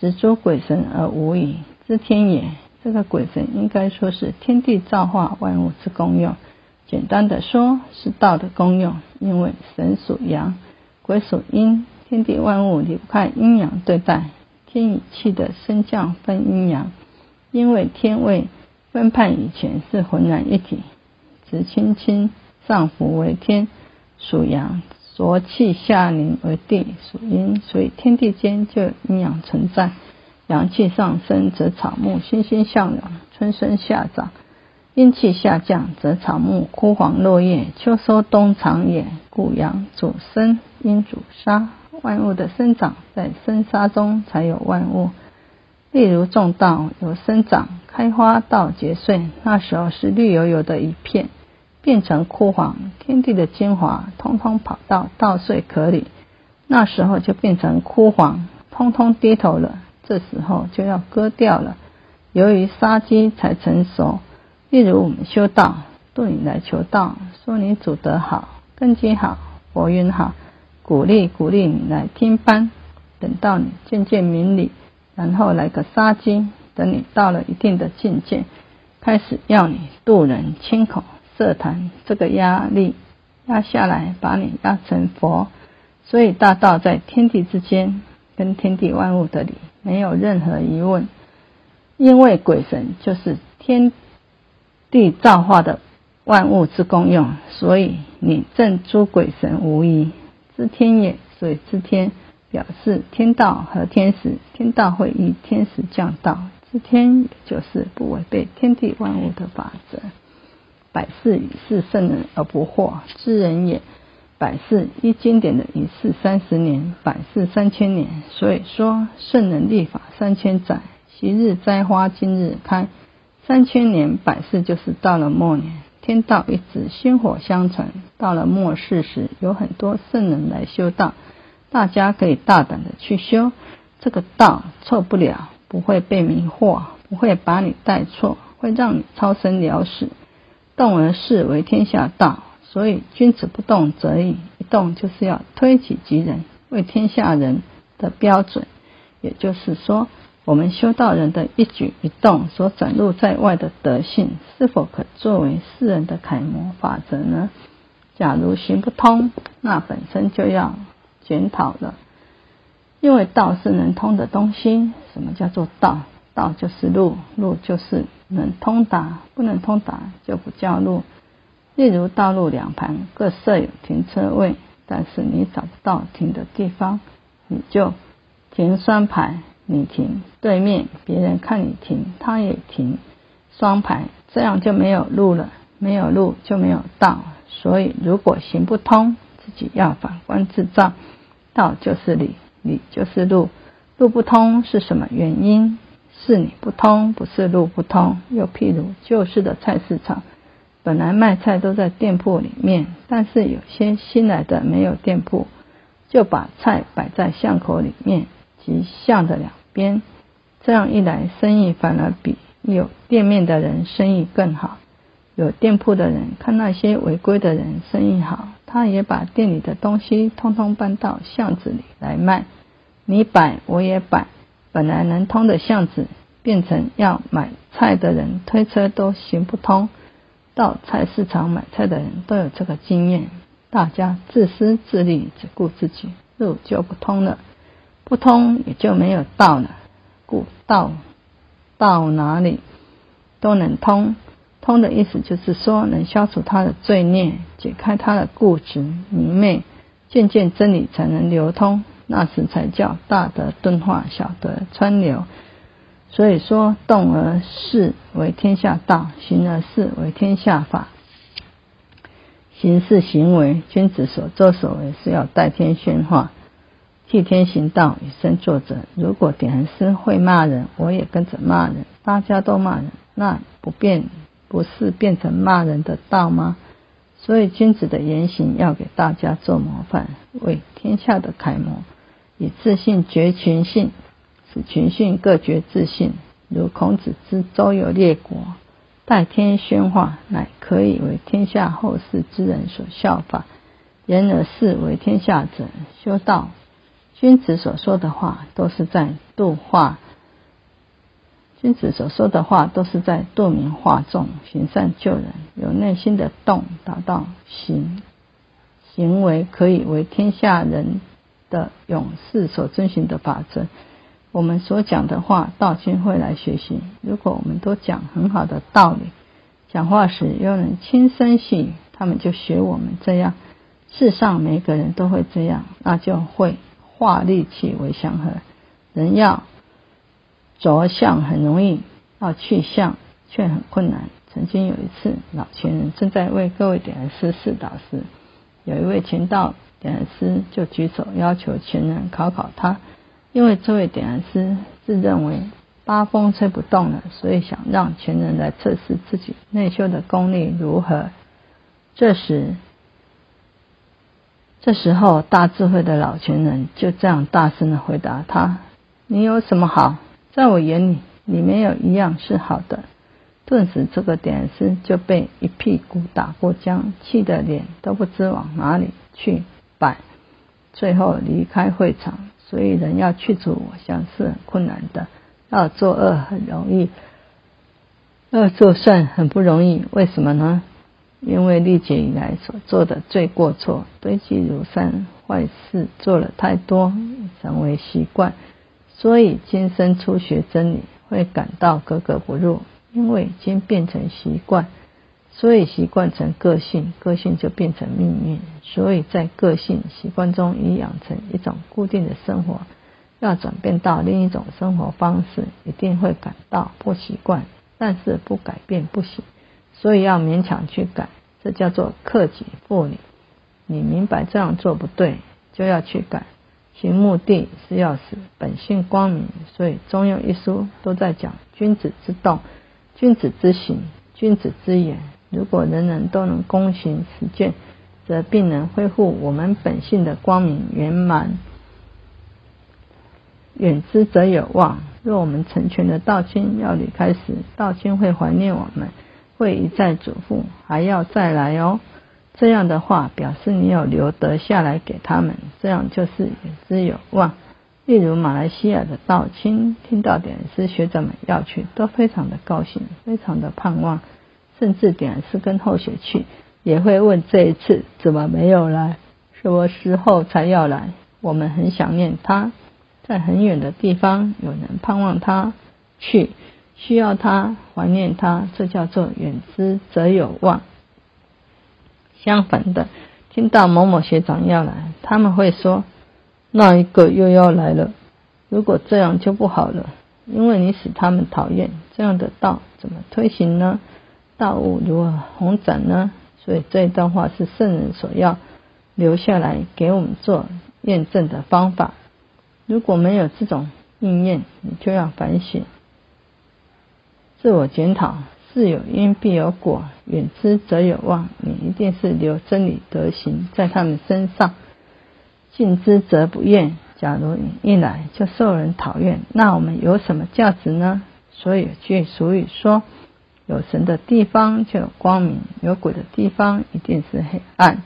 执诸鬼神而无疑，知天也。这个鬼神应该说是天地造化万物之功用。简单的说，是道的功用。因为神属阳，鬼属阴，天地万物离不开阴阳对待。天与气的升降分阴阳，因为天位分判以前是浑然一体，直青青上浮为天，属阳；浊气下凝而地，属阴。所以天地间就有阴阳存在。阳气上升，则草木欣欣向荣，春生夏长；阴气下降，则草木枯黄落叶，秋收冬藏也。故阳主生，阴主杀，万物的生长在生杀中才有万物。例如种稻，由生长、开花到结穗，那时候是绿油油的一片，变成枯黄，天地的精华通通跑到稻穗壳里，那时候就变成枯黄，通通低头了。这时候就要割掉了。由于杀鸡才成熟，例如我们修道，对你来求道，说你祖德好，根基好，佛运好，鼓励鼓励你来听班。等到你渐渐明理，然后来个杀鸡，等你到了一定的境界，开始要你渡人、清口、设坛，这个压力压下来，把你压成佛。所以大道在天地之间，跟天地万物的理。没有任何疑问，因为鬼神就是天地造化的万物之功用，所以你正诸鬼神无疑，知天也。所以知天表示天道和天时，天道会依天时降道，知天也就是不违背天地万物的法则。百世以是圣人而不惑，知人也。百世一经典的一世三十年，百世三千年。所以说，圣人立法三千载，昔日栽花今日开。三千年百世就是到了末年，天道一直薪火相传。到了末世时，有很多圣人来修道，大家可以大胆的去修。这个道错不了，不会被迷惑，不会把你带错，会让你超生了死。动而示为天下道。所以，君子不动则已，一动就是要推己及人，为天下人的标准。也就是说，我们修道人的一举一动所展露在外的德性，是否可作为世人的楷模法则呢？假如行不通，那本身就要检讨了。因为道是能通的东西。什么叫做道？道就是路，路就是能通达，不能通达就不叫路。例如，道路两旁各设有停车位，但是你找不到停的地方，你就停双排，你停对面，别人看你停，他也停双排，这样就没有路了，没有路就没有道。所以，如果行不通，自己要反观自照，道就是理，理就是路，路不通是什么原因？是你不通，不是路不通。又譬如旧式的菜市场。本来卖菜都在店铺里面，但是有些新来的没有店铺，就把菜摆在巷口里面及巷的两边。这样一来，生意反而比有店面的人生意更好。有店铺的人看那些违规的人生意好，他也把店里的东西通通搬到巷子里来卖。你摆我也摆，本来能通的巷子，变成要买菜的人推车都行不通。到菜市场买菜的人都有这个经验，大家自私自利，只顾自己，路就不通了，不通也就没有道了。故道到哪里都能通，通的意思就是说能消除他的罪孽，解开他的固执迷昧，渐渐真理才能流通，那时才叫大德钝化，小德川流。所以说，动而事为天下道，行而事为天下法。行事行为，君子所作所为是要代天宣化，替天行道，以身作则。如果点人师会骂人，我也跟着骂人，大家都骂人，那不变不是变成骂人的道吗？所以，君子的言行要给大家做模范，为天下的楷模，以自信绝群信。使群信各觉自信，如孔子之周游列国，代天宣化，乃可以为天下后世之人所效法。言而事为天下者，修道君子所说的话都是在度化，君子所说的话都是在度民化众，行善救人，有内心的动，达到行行为可以为天下人的勇士所遵循的法则。我们所讲的话，道亲会来学习。如果我们都讲很好的道理，讲话时又能轻声细语，他们就学我们这样。世上每个人都会这样，那就会。化戾气为祥和，人要着相很容易，要去相却很困难。曾经有一次，老前人正在为各位点师示导时，有一位前道点师就举手要求前人考考他，因为这位点师自认为八风吹不动了，所以想让前人来测试自己内修的功力如何。这时。这时候，大智慧的老前人就这样大声的回答他：“你有什么好？在我眼里，你没有一样是好的。”顿时，这个点师就被一屁股打过江，气得脸都不知往哪里去摆。最后离开会场。所以，人要去除我相是很困难的，要做恶很容易，要做善很不容易。为什么呢？因为历劫以来所做的罪过错堆积如山，坏事做了太多，成为习惯，所以今生初学真理会感到格格不入。因为已经变成习惯，所以习惯成个性，个性就变成命运。所以在个性习惯中已养成一种固定的生活，要转变到另一种生活方式，一定会感到不习惯，但是不改变不行。所以要勉强去改，这叫做克己复礼。你明白这样做不对，就要去改。其目的是要使本性光明。所以《中庸》一书都在讲君子之道、君子之行、君子之言。如果人人都能躬行实践，则必能恢复我们本性的光明圆满。远之则有望。若我们成全的道亲要离开时，道亲会怀念我们。会一再嘱咐，还要再来哦。这样的话，表示你有留得下来给他们，这样就是远之有望。例如马来西亚的道亲，听到点师学者们要去，都非常的高兴，非常的盼望，甚至点是跟后学去，也会问这一次怎么没有来，什么时候才要来？我们很想念他，在很远的地方，有人盼望他去。需要他，怀念他，这叫做远之则有望。相反的，听到某某学长要来，他们会说那一个又要来了。如果这样就不好了，因为你使他们讨厌，这样的道怎么推行呢？道物如何弘展呢？所以这一段话是圣人所要留下来给我们做验证的方法。如果没有这种应验，你就要反省。自我检讨，事有因必有果，远之则有望。你一定是留真理德行在他们身上，近之则不厌。假如你一来就受人讨厌，那我们有什么价值呢？所以有句俗语说：有神的地方就有光明，有鬼的地方一定是黑暗。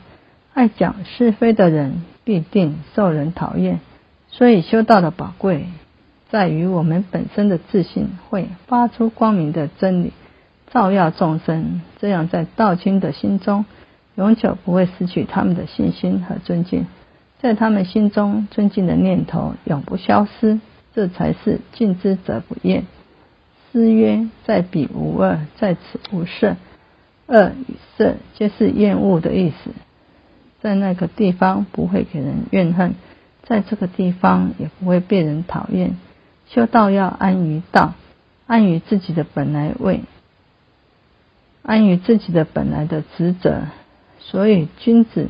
爱讲是非的人必定受人讨厌。所以修道的宝贵。在于我们本身的自信会发出光明的真理，照耀众生，这样在道亲的心中，永久不会失去他们的信心和尊敬，在他们心中尊敬的念头永不消失，这才是敬之则不厌。诗曰：“在彼无恶，在此无色。”恶与色皆是厌恶的意思，在那个地方不会给人怨恨，在这个地方也不会被人讨厌。修道要安于道，安于自己的本来位，安于自己的本来的职责。所以君子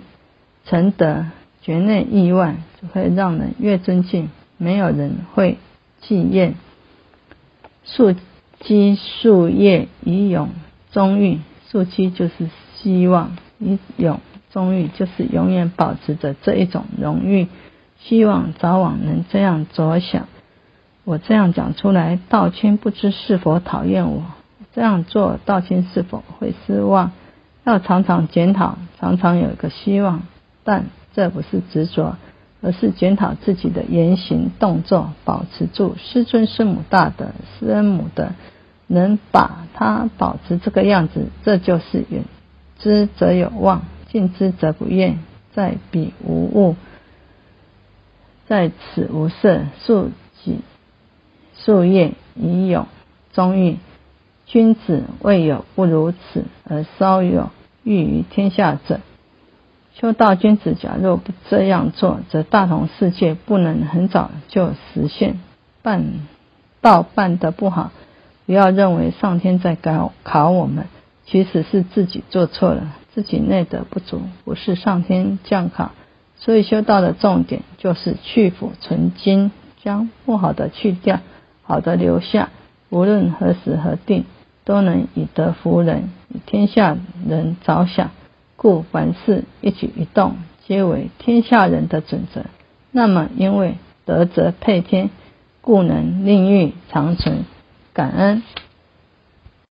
成德，绝内意外，只会让人越尊敬，没有人会忌厌。树基树叶以永终育，树基就是希望，以永终育就是永远保持着这一种荣誉，希望早晚能这样着想。我这样讲出来，道清不知是否讨厌我？这样做，道清是否会失望？要常常检讨，常常有一个希望，但这不是执着，而是检讨自己的言行动作，保持住师尊师母大德师恩母的，能把它保持这个样子，这就是远之则有望，近之则不厌，在彼无物，在此无色，数己数业以有终欲。君子未有不如此，而稍有欲于天下者。修道君子，假若不这样做，则大同世界不能很早就实现。办道办得不好，不要认为上天在考考我们，其实是自己做错了，自己内德不足，不是上天降考。所以修道的重点就是去腐存精，将不好的去掉，好的留下。无论何时何地，都能以德服人，以天下人着想。故凡事一举一动，皆为天下人的准则。那么，因为德则配天，故能令欲长存。感恩。